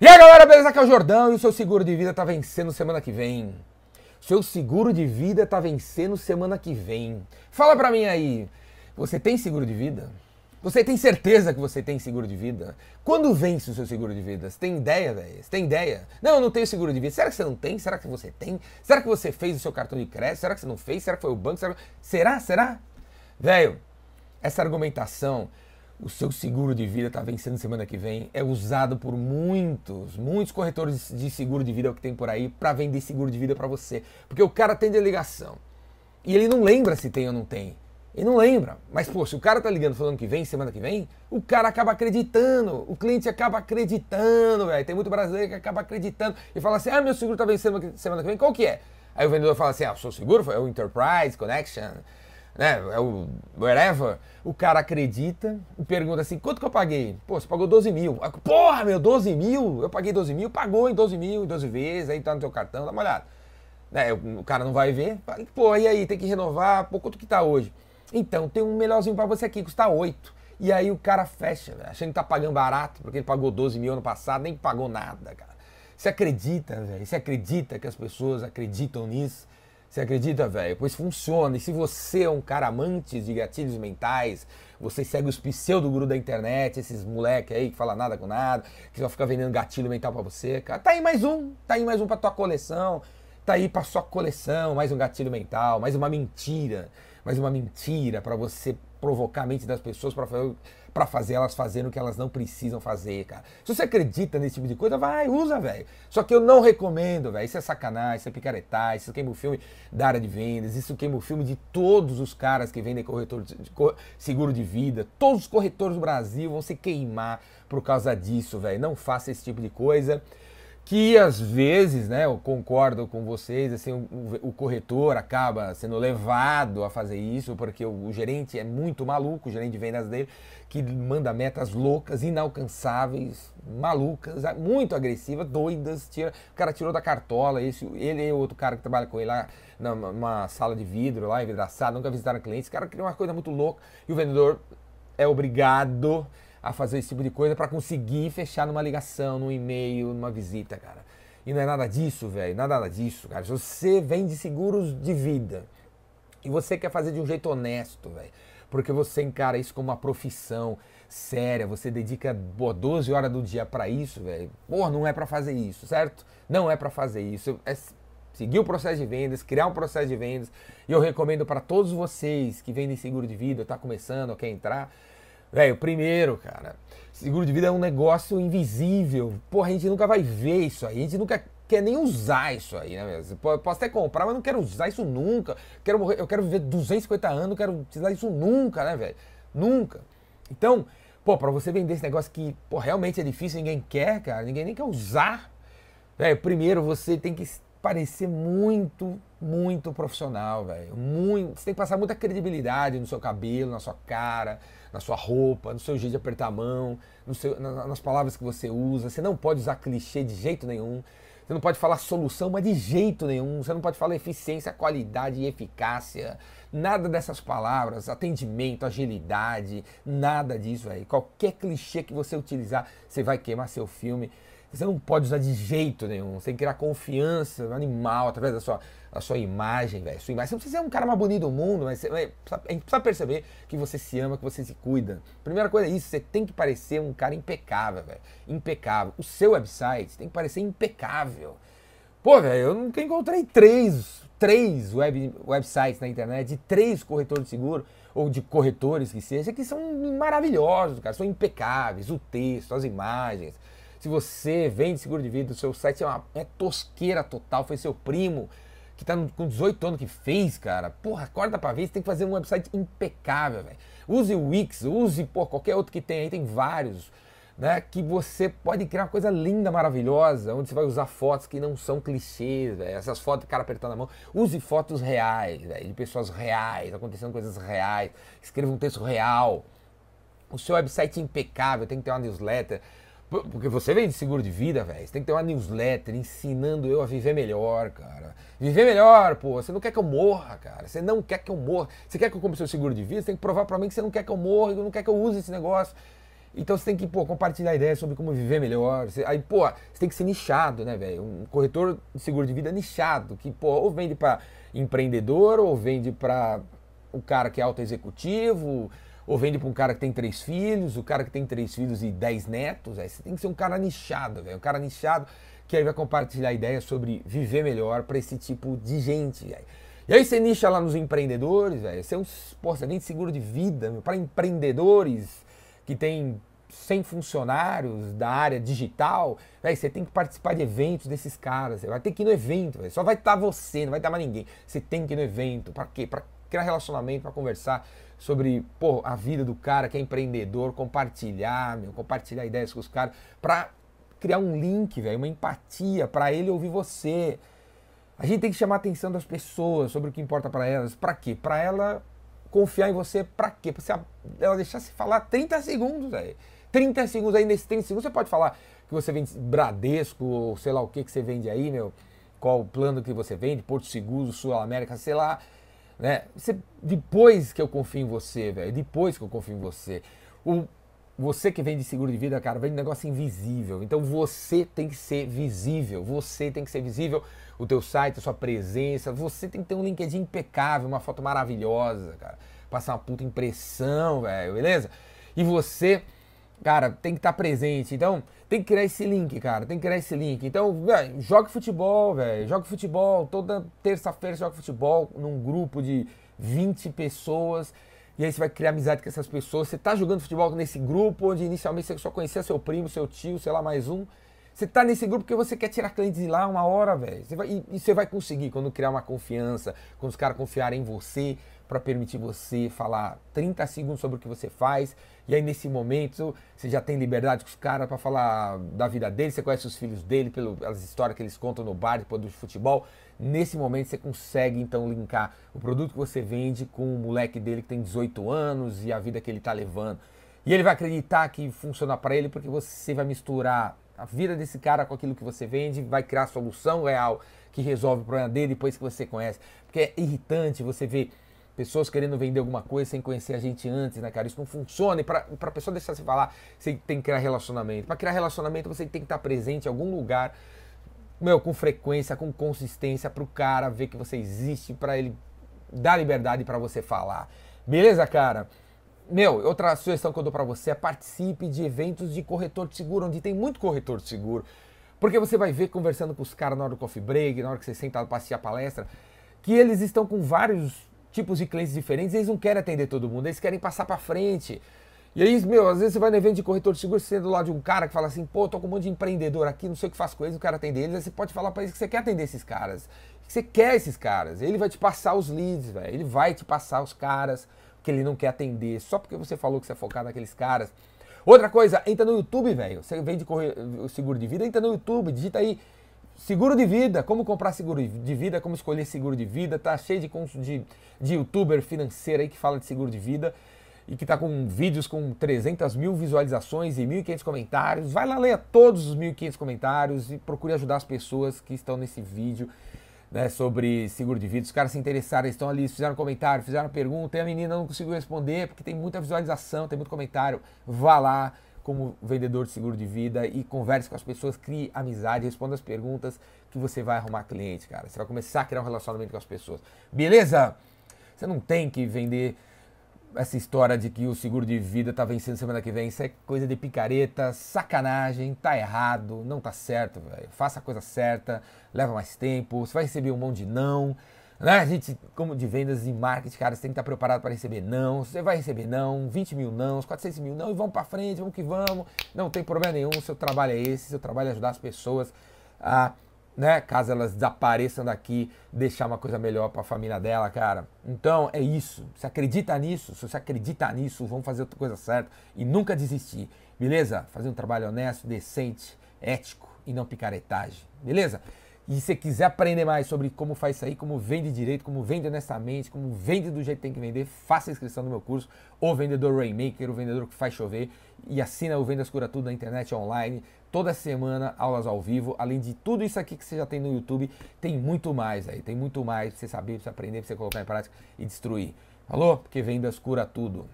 E aí galera, beleza? Aqui é o Jordão e o seu seguro de vida tá vencendo semana que vem. Seu seguro de vida tá vencendo semana que vem. Fala pra mim aí, você tem seguro de vida? Você tem certeza que você tem seguro de vida? Quando vence o seu seguro de vida? Você tem ideia, velho? Você tem ideia? Não, eu não tenho seguro de vida. Será que você não tem? Será que você tem? Será que você fez o seu cartão de crédito? Será que você não fez? Será que foi o banco? Será? Será? Será? Velho, essa argumentação o seu seguro de vida está vencendo semana que vem, é usado por muitos, muitos corretores de seguro de vida que tem por aí para vender seguro de vida para você. Porque o cara tem de ligação e ele não lembra se tem ou não tem. Ele não lembra. Mas, pô, se o cara tá ligando falando que vem, semana que vem, o cara acaba acreditando. O cliente acaba acreditando, velho. Tem muito brasileiro que acaba acreditando e fala assim: ah, meu seguro tá vencendo semana que vem, qual que é? Aí o vendedor fala assim: ah, o seu seguro é o Enterprise Connection né, é o wherever, o cara acredita e pergunta assim, quanto que eu paguei? Pô, você pagou 12 mil. Porra, meu, 12 mil? Eu paguei 12 mil, pagou em 12 mil, em 12 vezes, aí tá no seu cartão, dá uma olhada. Né, o cara não vai ver, pô, e aí, tem que renovar, pô, quanto que tá hoje? Então, tem um melhorzinho para você aqui, custa 8. E aí o cara fecha, achando que tá pagando barato, porque ele pagou 12 mil ano passado, nem pagou nada, cara. Você acredita, velho? Você acredita que as pessoas acreditam nisso? Você acredita, velho? Pois funciona. E se você é um cara amante de gatilhos mentais, você segue os pseudo da internet, esses moleque aí que fala nada com nada, que só fica vendendo gatilho mental para você, cara. Tá aí mais um, tá aí mais um pra tua coleção, tá aí pra sua coleção, mais um gatilho mental, mais uma mentira, mais uma mentira para você provocar a mente das pessoas para fazer para fazer elas fazendo o que elas não precisam fazer, cara. Se você acredita nesse tipo de coisa, vai, usa, velho. Só que eu não recomendo, velho. Isso é sacanagem, isso é picaretar, isso queima o filme da área de vendas, isso queima o filme de todos os caras que vendem corretor de, de, seguro de vida. Todos os corretores do Brasil vão se queimar por causa disso, velho. Não faça esse tipo de coisa que às vezes, né, eu concordo com vocês, assim, o, o, corretor acaba sendo levado a fazer isso, porque o, o, gerente é muito maluco, o gerente de vendas dele, que manda metas loucas, inalcançáveis, malucas, muito agressivas, doidas, tira, o cara tirou da cartola, esse, ele e o outro cara que trabalha com ele lá numa sala de vidro, lá envidraçado, nunca visitaram clientes, esse cara criou uma coisa muito louca, e o vendedor é obrigado a fazer esse tipo de coisa para conseguir fechar numa ligação, num e-mail, numa visita, cara. E não é nada disso, velho, é nada disso, cara. Se você vende seguros de vida e você quer fazer de um jeito honesto, velho, porque você encara isso como uma profissão séria, você dedica boa, 12 horas do dia para isso, velho. Pô, não é para fazer isso, certo? Não é para fazer isso. É seguir o processo de vendas, criar um processo de vendas. E eu recomendo para todos vocês que vendem seguro de vida, tá começando, quer entrar, Velho, primeiro, cara, seguro de vida é um negócio invisível. Porra, a gente nunca vai ver isso aí. A gente nunca quer nem usar isso aí, né? Posso até comprar, mas não quero usar isso nunca. Quero morrer, eu quero viver 250 anos, não quero utilizar isso nunca, né, velho? Nunca. Então, pô, pra você vender esse negócio que, pô, realmente é difícil, ninguém quer, cara, ninguém nem quer usar. Velho, primeiro você tem que parecer muito, muito profissional, velho. Muito, você tem que passar muita credibilidade no seu cabelo, na sua cara, na sua roupa, no seu jeito de apertar a mão, seu, nas palavras que você usa. Você não pode usar clichê de jeito nenhum. Você não pode falar solução, mas de jeito nenhum. Você não pode falar eficiência, qualidade e eficácia. Nada dessas palavras, atendimento, agilidade, nada disso aí. Qualquer clichê que você utilizar, você vai queimar seu filme. Você não pode usar de jeito nenhum. Você tem que criar confiança no animal através da sua, da sua imagem, velho. Sua imagem. Você não precisa ser um cara mais bonito do mundo, mas você, a gente precisa perceber que você se ama, que você se cuida. Primeira coisa é isso, você tem que parecer um cara impecável, velho. Impecável. O seu website tem que parecer impecável. Pô, velho, eu nunca encontrei três, três web, websites na internet de três corretores de seguro ou de corretores que seja, que são maravilhosos, cara, são impecáveis, o texto, as imagens, se você vende seguro de vida, o seu site é uma é tosqueira total, foi seu primo que tá com 18 anos que fez, cara. Porra, acorda pra ver, você tem que fazer um website impecável, velho. Use o Wix, use pô, qualquer outro que tem aí, tem vários. Né, que você pode criar uma coisa linda, maravilhosa, onde você vai usar fotos que não são clichês, véio, essas fotos de cara apertando a mão. Use fotos reais, véio, de pessoas reais, acontecendo coisas reais. Escreva um texto real. O seu website é impecável, tem que ter uma newsletter. Porque você vem de seguro de vida, velho. Você tem que ter uma newsletter ensinando eu a viver melhor, cara. Viver melhor, pô. Você não quer que eu morra, cara. Você não quer que eu morra. Você quer que eu compre seu seguro de vida? Você tem que provar pra mim que você não quer que eu morra, que não quer que eu use esse negócio. Então você tem que, pô, compartilhar ideias sobre como viver melhor. Você, aí, pô, você tem que ser nichado, né, velho? Um corretor de seguro de vida nichado, que, pô, ou vende para empreendedor, ou vende para o cara que é auto executivo, ou vende para um cara que tem três filhos, o cara que tem três filhos e dez netos. Aí você tem que ser um cara nichado, velho. Um cara nichado que aí vai compartilhar ideias sobre viver melhor para esse tipo de gente, velho. E aí você nicha lá nos empreendedores, velho. Você, é um, pô, você vende seguro de vida para empreendedores que tem 100 funcionários da área digital, véio, você tem que participar de eventos desses caras. Vai ter que ir no evento, véio. só vai estar você, não vai estar mais ninguém. Você tem que ir no evento. Para quê? Para criar relacionamento, para conversar sobre pô, a vida do cara que é empreendedor, compartilhar, meu, compartilhar ideias com os caras, para criar um link, velho, uma empatia para ele ouvir você. A gente tem que chamar a atenção das pessoas sobre o que importa para elas. Para quê? Para ela confiar em você, para quê? Para você, ela deixar se falar 30 segundos, velho. 30 segundos aí, nesses 30 segundos você pode falar que você vende Bradesco, ou sei lá o que que você vende aí, meu. Qual o plano que você vende, Porto Seguro, Sul América, sei lá. Né? Você, depois que eu confio em você, velho, depois que eu confio em você. O, você que vende seguro de vida, cara, vende negócio invisível. Então você tem que ser visível. Você tem que ser visível. O teu site, a sua presença. Você tem que ter um LinkedIn impecável, uma foto maravilhosa, cara. Passar uma puta impressão, velho, beleza? E você Cara, tem que estar tá presente. Então, tem que criar esse link, cara. Tem que criar esse link. Então, véio, jogue futebol, velho. Jogue futebol. Toda terça-feira joga futebol num grupo de 20 pessoas. E aí você vai criar amizade com essas pessoas. Você está jogando futebol nesse grupo, onde inicialmente você só conhecia seu primo, seu tio, sei lá, mais um. Você está nesse grupo porque você quer tirar clientes de lá uma hora, velho. E, e você vai conseguir quando criar uma confiança, quando os caras confiarem em você, para permitir você falar 30 segundos sobre o que você faz. E aí, nesse momento, você já tem liberdade com os caras para falar da vida dele, você conhece os filhos dele, pelas histórias que eles contam no bar depois do futebol. Nesse momento, você consegue então linkar o produto que você vende com o moleque dele que tem 18 anos e a vida que ele está levando. E ele vai acreditar que funciona para ele porque você vai misturar a vida desse cara com aquilo que você vende, vai criar solução real que resolve o problema dele depois que você conhece. Porque é irritante você ver pessoas querendo vender alguma coisa sem conhecer a gente antes, né, cara? Isso não funciona. E para a pessoa deixar se falar, você tem que criar relacionamento. Para criar relacionamento, você tem que estar presente em algum lugar, meu, com frequência, com consistência, para o cara ver que você existe, para ele dar liberdade para você falar. Beleza, cara? Meu, outra sugestão que eu dou para você é participe de eventos de corretor de seguro, onde tem muito corretor de seguro. Porque você vai ver conversando com os caras na hora do coffee break, na hora que você senta para assistir a palestra, que eles estão com vários tipos de clientes diferentes, eles não querem atender todo mundo, eles querem passar para frente. E aí, meu, às vezes você vai no evento de corretor de seguro, você é do lado de um cara que fala assim, pô, tô com um monte de empreendedor aqui, não sei o que faz com eles, o cara atende eles, aí você pode falar para eles que você quer atender esses caras, que você quer esses caras. Ele vai te passar os leads, velho, ele vai te passar os caras que ele não quer atender, só porque você falou que você é focado naqueles caras. Outra coisa, entra no YouTube, velho. Você vende seguro de vida, entra no YouTube, digita aí Seguro de vida, como comprar seguro de vida, como escolher seguro de vida, tá cheio de, de, de youtuber financeiro aí que fala de seguro de vida e que tá com vídeos com 300 mil visualizações e 1.500 comentários. Vai lá, leia todos os 1.500 comentários e procure ajudar as pessoas que estão nesse vídeo né, sobre seguro de vida. Os caras se interessaram, estão ali, fizeram comentário, fizeram pergunta e a menina não conseguiu responder porque tem muita visualização, tem muito comentário. Vá lá, como vendedor de seguro de vida e converse com as pessoas, crie amizade, responda as perguntas que você vai arrumar cliente, cara. Você vai começar a criar um relacionamento com as pessoas. Beleza? Você não tem que vender essa história de que o seguro de vida tá vencendo semana que vem. Isso é coisa de picareta, sacanagem, tá errado, não tá certo, velho. Faça a coisa certa, leva mais tempo, você vai receber um monte de não. Né? A gente, como de vendas e marketing, cara, você tem que estar preparado para receber não. Você vai receber não, 20 mil não, 400 mil não, e vamos para frente, vamos que vamos. Não tem problema nenhum, seu trabalho é esse, seu trabalho é ajudar as pessoas a, né, caso elas desapareçam daqui, deixar uma coisa melhor para a família dela, cara. Então é isso. Você acredita nisso? Se você acredita nisso, vamos fazer outra coisa certa e nunca desistir, beleza? Fazer um trabalho honesto, decente, ético e não picaretagem, beleza? E se quiser aprender mais sobre como faz isso aí, como vende direito, como vende honestamente, como vende do jeito que tem que vender, faça a inscrição no meu curso, O Vendedor Rainmaker, o vendedor que faz chover, e assina o Vendas Cura Tudo na internet online. Toda semana, aulas ao vivo. Além de tudo isso aqui que você já tem no YouTube, tem muito mais aí. Tem muito mais pra você saber, pra você aprender, pra você colocar em prática e destruir. Falou? Porque vendas cura tudo.